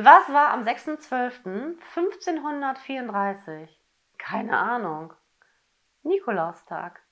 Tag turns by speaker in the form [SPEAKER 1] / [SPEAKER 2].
[SPEAKER 1] Was war am 6.12.1534? Keine Ahnung. Nikolaustag.